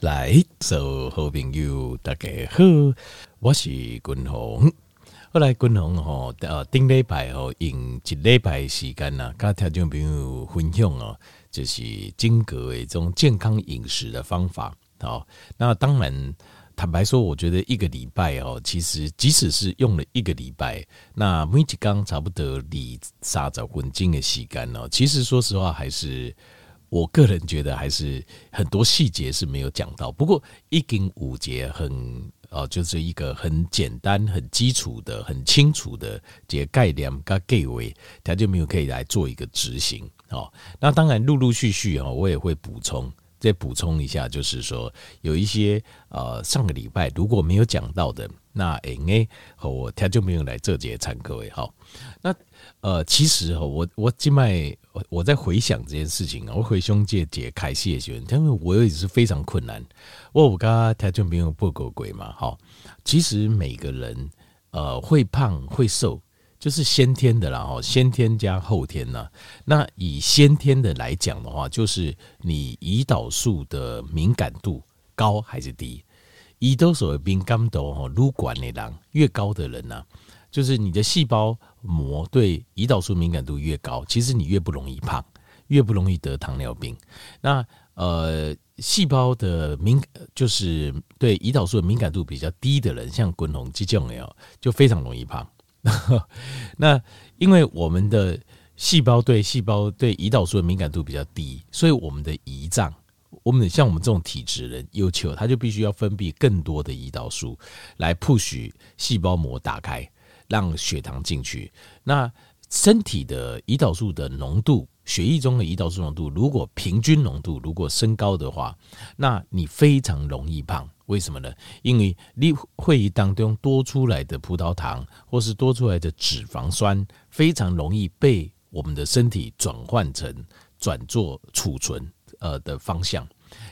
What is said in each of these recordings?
来，所有好朋友大家好，我是君宏。后来君宏吼，呃，顶礼拜吼用一礼拜时间呐，跟听众朋友分享哦，就是经过一种健康饮食的方法。好，那当然坦白说，我觉得一个礼拜哦，其实即使是用了一个礼拜，那每一天差不多离三十分钟的时间哦，其实说实话还是。我个人觉得还是很多细节是没有讲到，不过一经五节很呃，就是一个很简单、很基础的、很清楚的这概念跟概围，他就没有可以来做一个执行哦。那当然陆陆续续哦，我也会补充，再补充一下，就是说有一些呃上个礼拜如果没有讲到的，那哎哎和我他就没有来这节参各位好，那。呃，其实哈，我我今麦我我在回想这件事情啊，我回兄弟解开谢学，因为我也是非常困难。我我刚刚他就没有不狗鬼嘛，好，其实每个人呃会胖会瘦，就是先天的啦，哈，先天加后天呐。那以先天的来讲的话，就是你胰岛素的敏感度高还是低？胰岛素的敏感度哈，如果你人越高的人呢，就是你的细胞。膜对胰岛素敏感度越高，其实你越不容易胖，越不容易得糖尿病。那呃，细胞的敏就是对胰岛素的敏感度比较低的人，像滚红肌腱哦，就非常容易胖。那因为我们的细胞对细胞对胰岛素的敏感度比较低，所以我们的胰脏，我们像我们这种体质人，要求它就必须要分泌更多的胰岛素来 push 细胞膜打开。让血糖进去，那身体的胰岛素的浓度，血液中的胰岛素浓度，如果平均浓度如果升高的话，那你非常容易胖。为什么呢？因为你会议当中多出来的葡萄糖或是多出来的脂肪酸，非常容易被我们的身体转换成转做储存呃的方向。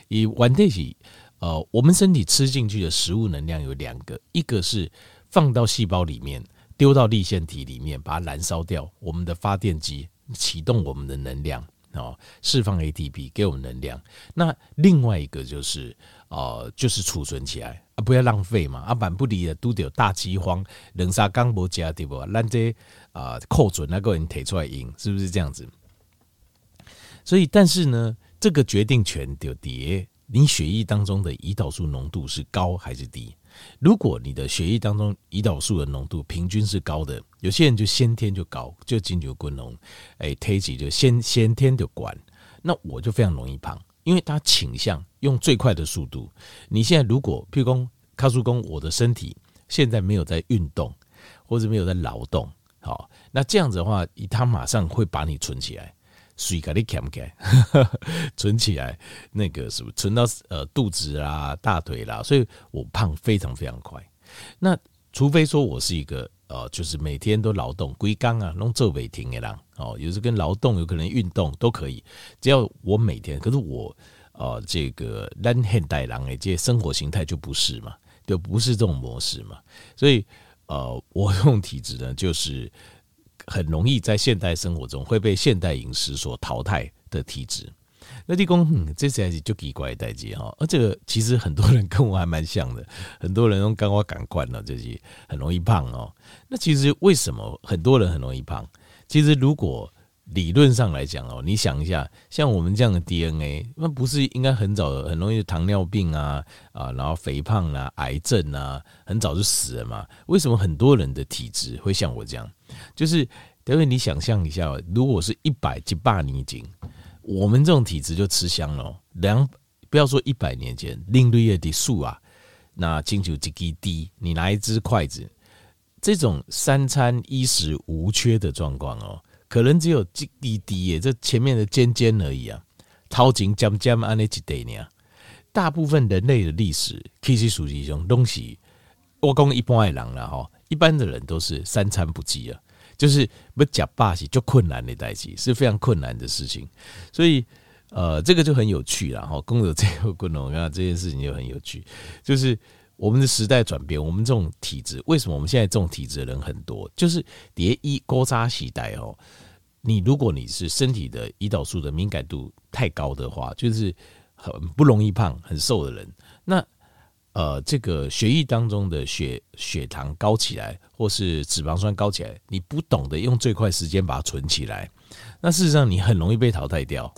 以完这些呃，我们身体吃进去的食物能量有两个，一个是放到细胞里面。丢到粒线体里面，把它燃烧掉。我们的发电机启动我们的能量哦，释放 ATP 给我们能量。那另外一个就是呃，就是储存起来啊，不要浪费嘛。啊，板不离的都得有大饥荒，人杀刚不加对不？让这啊扣准那个人提出来赢，是不是这样子？所以，但是呢，这个决定权就叠你血液当中的胰岛素浓度是高还是低？如果你的血液当中胰岛素的浓度平均是高的，有些人就先天就高，就金牛滚龙，哎，推起就先先天就管，那我就非常容易胖，因为他倾向用最快的速度。你现在如果譬如说，卡叔公，我的身体现在没有在运动，或者没有在劳动，好，那这样子的话，他马上会把你存起来。水给你看不看？存起来，那个是不存到呃肚子啦、大腿啦？所以我胖非常非常快。那除非说我是一个呃，就是每天都劳动、龟缸啊、弄做尾停的人哦，有时跟劳动有可能运动都可以，只要我每天。可是我呃，这个咱现代人诶，这生活形态就不是嘛，就不是这种模式嘛。所以呃，我这种体质呢，就是。很容易在现代生活中会被现代饮食所淘汰的体质。那地公，嗯，这才是就奇怪代际哈。而这个其实很多人跟我还蛮像的，很多人都跟我感官了，就是很容易胖哦。那其实为什么很多人很容易胖？其实如果理论上来讲哦，你想一下，像我们这样的 DNA，那不是应该很早很容易糖尿病啊啊，然后肥胖啊、癌症啊，很早就死了嘛？为什么很多人的体质会像我这样？就是因为你想象一下，如果是一百几百年前，我们这种体质就吃香了。两不要说一百年前，另类的的数啊，那金球几滴滴，你拿一只筷子，这种三餐衣食无缺的状况哦。可能只有几滴滴耶，这前面的尖尖而已啊，掏金尖尖安尼几对呢？大部分人类的历史，其实属于一种东西。我讲一般的人了哈，一般的人都是三餐不继啊，就是不假霸气就困难的代际，是非常困难的事情。所以呃，这个就很有趣了哈。公有这个功能，我看这件事情就很有趣，就是。我们的时代转变，我们这种体质，为什么我们现在这种体质的人很多？就是叠一勾扎时代哦。你如果你是身体的胰岛素的敏感度太高的话，就是很不容易胖、很瘦的人，那呃，这个血液当中的血血糖高起来，或是脂肪酸高起来，你不懂得用最快时间把它存起来，那事实上你很容易被淘汰掉。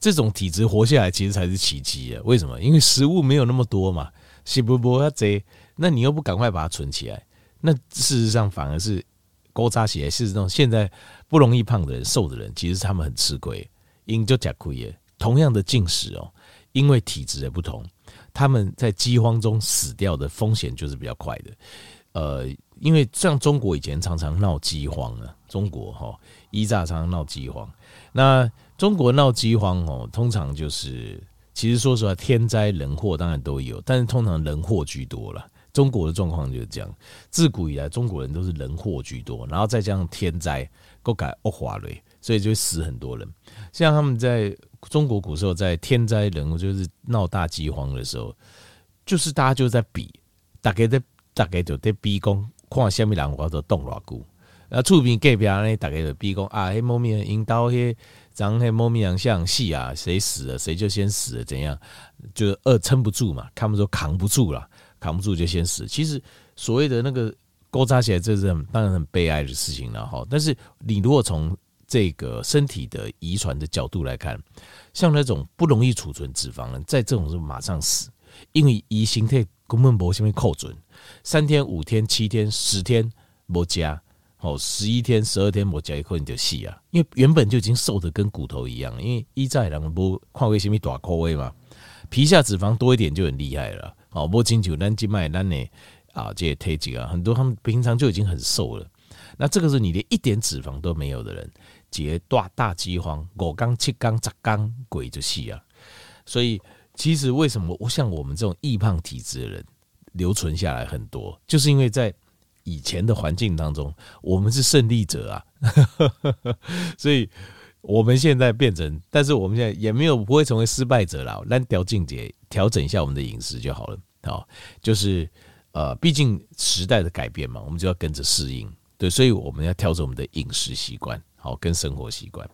这种体质活下来，其实才是奇迹啊！为什么？因为食物没有那么多嘛，是不不要贼，那你又不赶快把它存起来，那事实上反而是勾扎起来。事实上，现在不容易胖的人、瘦的人，其实他们很吃亏，因就假亏耶。同样的进食哦，因为体质的不同，他们在饥荒中死掉的风险就是比较快的。呃，因为像中国以前常常闹饥荒啊，中国哈一炸常常闹饥荒，那。中国闹饥荒哦，通常就是其实说实话，天灾人祸当然都有，但是通常人祸居多了。中国的状况就是这样，自古以来中国人都是人祸居多，然后再加上天灾，够改恶化了，所以就会死很多人。像他们在中国古时候，在天灾人祸就是闹大饥荒的时候，就是大家就在比，大概在大概就在比讲，看下面两个都冻偌久，啊，厝边隔壁呢，大概就比讲啊，迄某面引导迄。长黑猫咪样像戏啊，谁死了谁就先死了，怎样？就饿撑不住嘛，他们说扛不住了，扛不住就先死。其实所谓的那个勾扎起来，这是很当然很悲哀的事情了哈。但是你如果从这个身体的遗传的角度来看，像那种不容易储存脂肪的，在这种时候马上死，因为胰形态根本不下面扣准，三天、五天、七天、十天没加。哦，十一天、十二天我加一块你就细啊，因为原本就已经瘦的跟骨头一样。因为一在两不跨位什么大口味嘛，皮下脂肪多一点就很厉害了。哦，摸清楚单静脉单呢啊，这些体积啊，很多他们平常就已经很瘦了。那这个是你连一点脂肪都没有的人，结大大饥荒，五缸七缸十缸鬼就细啊。所以其实为什么我像我们这种易胖体质的人留存下来很多，就是因为在。以前的环境当中，我们是胜利者啊，所以我们现在变成，但是我们现在也没有不会成为失败者了。来调境界，调整一下我们的饮食就好了。好，就是呃，毕竟时代的改变嘛，我们就要跟着适应。对，所以我们要调整我们的饮食习惯，好，跟生活习惯。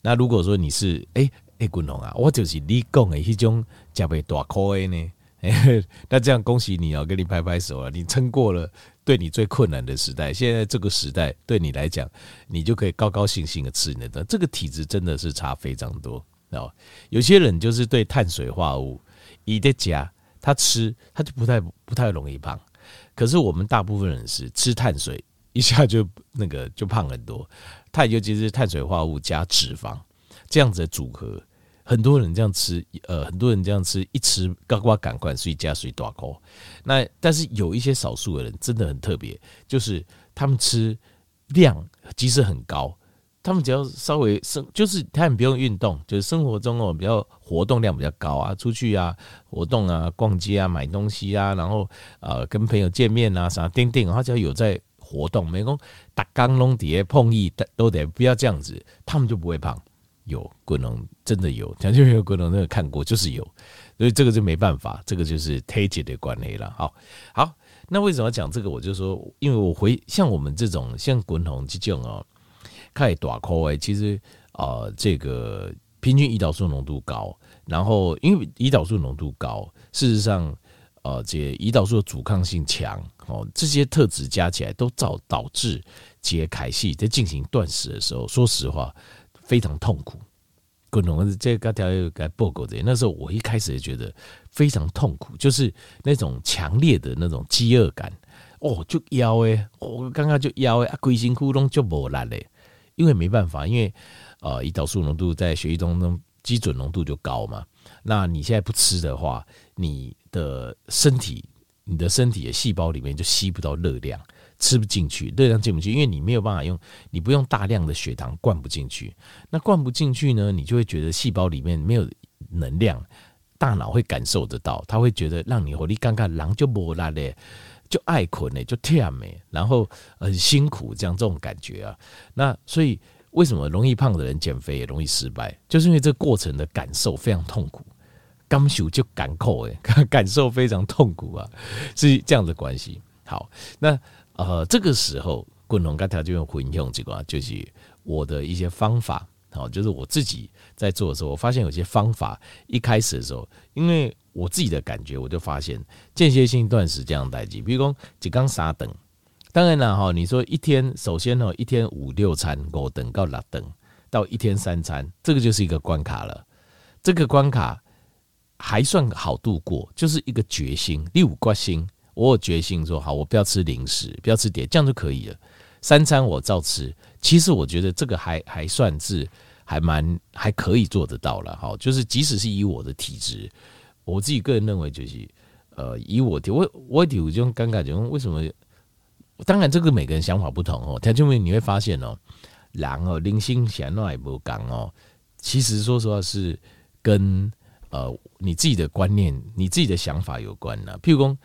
那如果说你是哎哎，滚龙啊，我就是你讲的那种加倍大口的呢，那这样恭喜你啊，给你拍拍手啊，你撑过了。对你最困难的时代，现在这个时代对你来讲，你就可以高高兴兴的吃你的。这个体质真的是差非常多哦。有些人就是对碳水化合物一加，他吃他就不太不太容易胖。可是我们大部分人是吃碳水一下就那个就胖很多，碳尤其是碳水化合物加脂肪这样子的组合。很多人这样吃，呃，很多人这样吃，一吃高瓜赶快睡加水大口。那但是有一些少数的人真的很特别，就是他们吃量即使很高，他们只要稍微生，就是他们不用运动，就是生活中哦比较活动量比较高啊，出去啊活动啊，逛街啊，买东西啊，然后呃跟朋友见面啊啥叮叮，他只要有在活动，没工打钢龙底下碰一都得不要这样子，他们就不会胖。有滚龙真的有，讲就没有滚龙那个看过，就是有，所以这个就没办法，这个就是体质的关系了。好，好，那为什么要讲这个？我就说，因为我回像我们这种像滚龙这种哦，开大口哎，其实啊、呃，这个平均胰岛素浓度高，然后因为胰岛素浓度高，事实上呃，这胰岛素的阻抗性强哦，这些特质加起来都造导致杰凯西在进行断食的时候，说实话。非常痛苦，滚龙这个条又该报告的。那时候我一开始也觉得非常痛苦，就是那种强烈的那种饥饿感。哦，就腰诶，我刚刚就腰诶，啊，龟心窟窿就无力嘞。因为没办法，因为呃，胰岛素浓度在血液当中基准浓度就高嘛。那你现在不吃的话，你的身体，你的身体的细胞里面就吸不到热量。吃不进去，热量进不去，因为你没有办法用，你不用大量的血糖灌不进去。那灌不进去呢，你就会觉得细胞里面没有能量，大脑会感受得到，他会觉得让你活力尴尬，狼就无力嘞，就爱困嘞，就忝诶，然后很辛苦，这样这种感觉啊。那所以为什么容易胖的人减肥也容易失败，就是因为这个过程的感受非常痛苦，感受就感扣诶，感受非常痛苦啊，是这样的关系。好，那。呃，这个时候滚龙跟条就用混用这个，就是我的一些方法好，就是我自己在做的时候，我发现有些方法，一开始的时候，因为我自己的感觉，我就发现间歇性断食这样代志，比如说几缸三顿，当然了哈，你说一天，首先呢，一天五六餐，五等到六等，到一天三餐，这个就是一个关卡了。这个关卡还算好度过，就是一个决心，第五关心，我有决心说好，我不要吃零食，不要吃点，这样就可以了。三餐我照吃，其实我觉得这个还还算是还蛮还可以做得到了哈。就是即使是以我的体质，我自己个人认为就是，呃，以我体我我有这种尴尬，就为什么？当然这个每个人想法不同哦。他就会你会发现哦，人哦，零星闲乱也不刚哦。其实说实话是跟呃你自己的观念、你自己的想法有关呢。譬如说，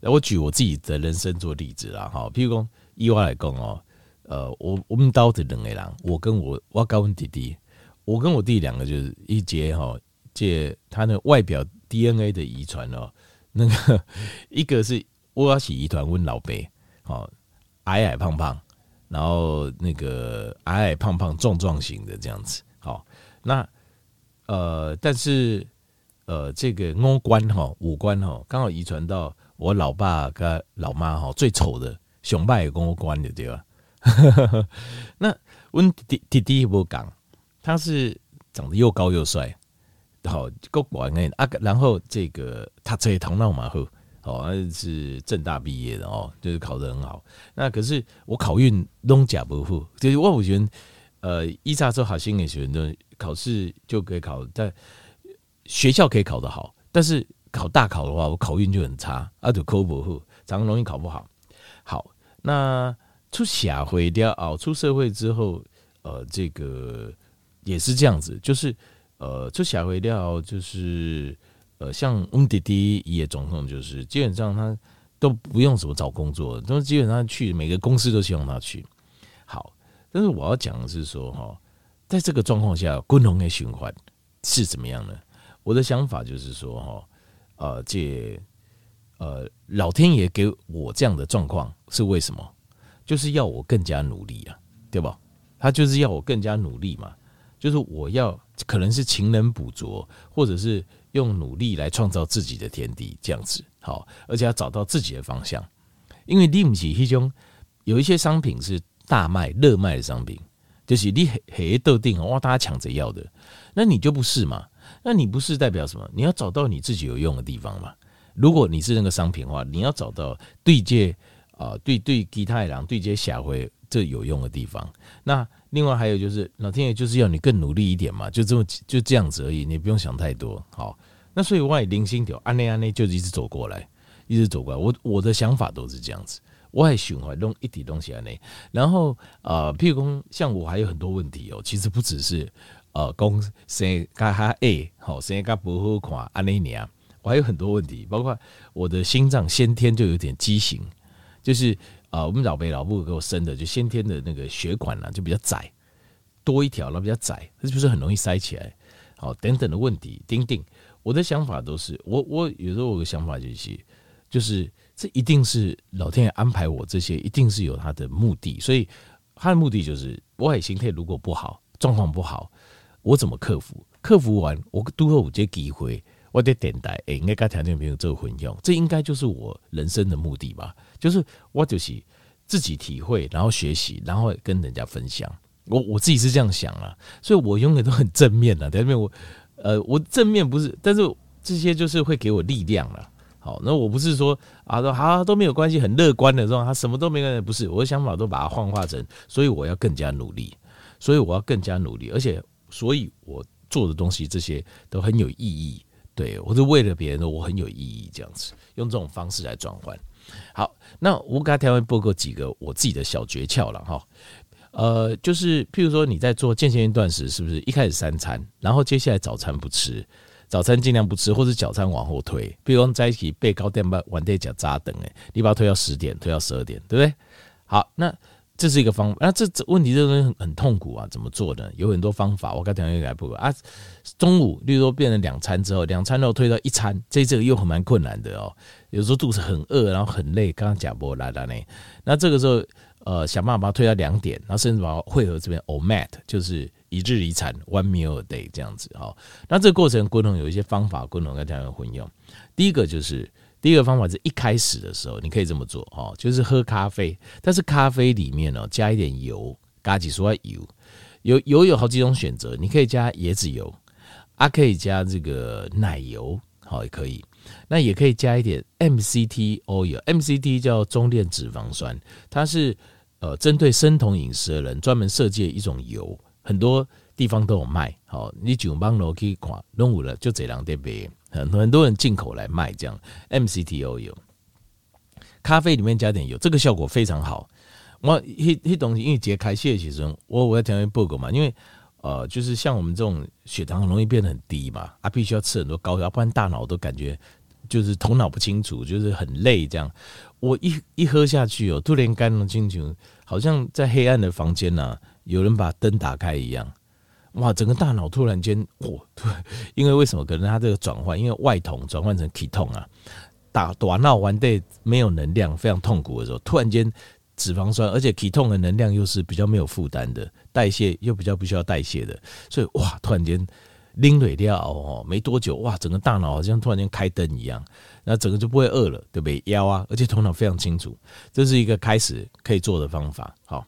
我举我自己的人生做例子啦哈。譬如说。意外来讲哦，呃，我我们刀子两个人，我跟我我跟我弟弟，我跟我弟两个就是一节哈，借他的外表 DNA 的遗传哦，那个一个是我是遗传问老爸，好矮矮胖胖，然后那个矮矮胖胖壮壮型的这样子，好，那呃，但是呃，这个五官哈五官哈刚好遗传到我老爸跟老妈哈最丑的。熊爸也跟我关的对吧？那温弟弟弟不讲，他是长得又高又帅，好够管哎啊！然后这个他这头脑嘛好，哦，是正大毕业的哦，就是考得很好。那可是我考运拢假不负，就是我我觉得呃，一查之后好心的学生考试就可以考，在学校可以考得好，但是考大考的话，我考运就很差，啊就考不好，常容易考不好。好，那出社会掉哦，出社会之后，呃，这个也是这样子，就是呃，出社会掉就是呃，像我们弟弟也总统，就是基本上他都不用什么找工作，都基本上去每个公司都希望他去。好，但是我要讲的是说哈，在这个状况下，共同的循环是怎么样呢？我的想法就是说哈，呃，这。呃，老天爷给我这样的状况是为什么？就是要我更加努力啊，对吧？他就是要我更加努力嘛，就是我要可能是勤能补拙，或者是用努力来创造自己的天地，这样子好，而且要找到自己的方向。因为你不是其中有一些商品是大卖热卖的商品，就是你很特定哇，大家抢着要的，那你就不是嘛？那你不是代表什么？你要找到你自己有用的地方嘛。如果你是那个商品的话，你要找到对接啊，对对其他人对接下回这有用的地方。那另外还有就是老天爷就是要你更努力一点嘛，就这么就这样子而已，你不用想太多。好，那所以我也零星条安内安内就一直走过来，一直走过来。我我的想法都是这样子，我也喜欢弄一点东西安内。然后呃，譬如说像我还有很多问题哦，其实不只是呃，公生加哈 A 好，生加不好看安内年。我还有很多问题，包括我的心脏先天就有点畸形，就是啊，我们老辈老母给我生的，就先天的那个血管呢、就比较窄，多一条，然后比较窄，是不是很容易塞起来？好，等等的问题，丁丁，我的想法都是，我我有时候我的想法就是，就是这一定是老天爷安排我这些，一定是有他的目的，所以他的目的就是，我的身体如果不好，状况不好，我怎么克服？克服完，我都会有这机会。我的电台诶，应该跟条件朋友做分享，这应该就是我人生的目的吧？就是我就是自己体会，然后学习，然后跟人家分享。我我自己是这样想啊，所以我永远都很正面的。条件我呃，我正面不是，但是这些就是会给我力量了。好，那我不是说啊，都好都没有关系，很乐观的这种，他什么都没关系，不是我的想法都把它幻化成，所以我要更加努力，所以我要更加努力，而且所以我做的东西这些都很有意义。对，我是为了别人，我很有意义，这样子用这种方式来转换。好，那我给他调完播过几个我自己的小诀窍了哈。呃，就是譬如说你在做间歇性断食，是不是一开始三餐，然后接下来早餐不吃，早餐尽量不吃，或者早餐往后推。比如说在一起背高点吧，晚点讲扎等哎，你把它推到十点，推到十二点，对不对？好，那。这是一个方法，那这这问题这个东西很很痛苦啊，怎么做呢？有很多方法，我刚才也来不啊。中午，例如说变成两餐之后，两餐又推到一餐，这这个又很蛮困难的哦。有时候肚子很饿，然后很累，刚刚讲过拉拉呢。那这个时候，呃，想办法把它推到两点，然后甚至把它汇合这边 o mat 就是一日一餐，one meal a day 这样子哈。那这个过程，滚筒有一些方法，滚筒跟大家混用。第一个就是第一个方法是一开始的时候，你可以这么做哈，就是喝咖啡，但是咖啡里面呢加一点油，加几说油，油油有好几种选择，你可以加椰子油，啊可以加这个奶油，好也可以。那也可以加一点 MCT oil，MCT 叫中链脂肪酸，它是呃针对生酮饮食的人专门设计的一种油，很多地方都有卖。好，你九帮楼可以看，弄五了就这两点呗。很很多人进口来卖这样 MCT oil，咖啡里面加点油，这个效果非常好。我一一东西因为节开谢其实我我要讲一报告嘛，因为。呃，就是像我们这种血糖很容易变得很低嘛，啊，必须要吃很多高油，不然大脑都感觉就是头脑不清楚，就是很累这样。我一一喝下去哦，突然肝脑清楚，好像在黑暗的房间呐、有人把灯打开一样，哇，整个大脑突然间，哇，对，因为为什么？可能它这个转换，因为外酮转换成酮啊，打打闹完对没有能量，非常痛苦的时候，突然间。脂肪酸，而且体痛的能量又是比较没有负担的，代谢又比较不需要代谢的，所以哇，突然间拎累掉哦，没多久哇，整个大脑好像突然间开灯一样，那整个就不会饿了，对不对？腰啊，而且头脑非常清楚，这是一个开始可以做的方法。好，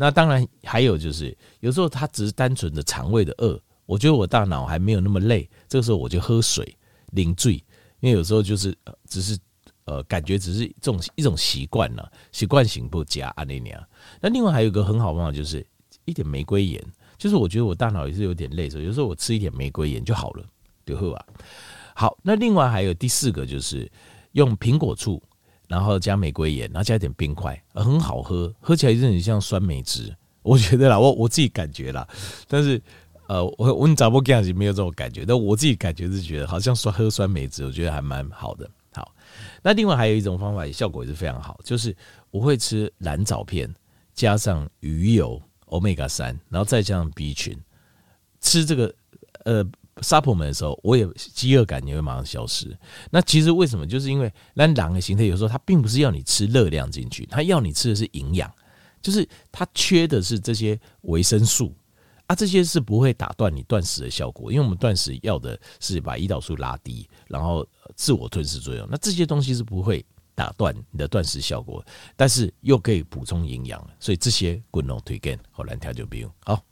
那当然还有就是，有时候它只是单纯的肠胃的饿，我觉得我大脑还没有那么累，这个时候我就喝水，零醉，因为有时候就是只是。呃，感觉只是这种一种习惯了，习惯性不加阿那尼亚。那另外还有一个很好的方法，就是一点玫瑰盐。就是我觉得我大脑也是有点累所以，有时候我吃一点玫瑰盐就好了，对吧？好，那另外还有第四个，就是用苹果醋，然后加玫瑰盐，然后加一点冰块，很好喝，喝起来有点像酸梅汁。我觉得啦，我我自己感觉啦，但是呃，我我找不干净没有这种感觉，但我自己感觉是觉得好像酸喝酸梅汁，我觉得还蛮好的。好那另外还有一种方法，效果也是非常好，就是我会吃蓝藻片，加上鱼油，Omega 三，然后再加上 B 群，吃这个呃 supplement 的时候，我也饥饿感也会马上消失。那其实为什么？就是因为那狼的形态有时候它并不是要你吃热量进去，它要你吃的是营养，就是它缺的是这些维生素。啊，这些是不会打断你断食的效果，因为我们断食要的是把胰岛素拉低，然后自我吞噬作用。那这些东西是不会打断你的断食效果，但是又可以补充营养，所以这些滚龙推荐好难调就不用好。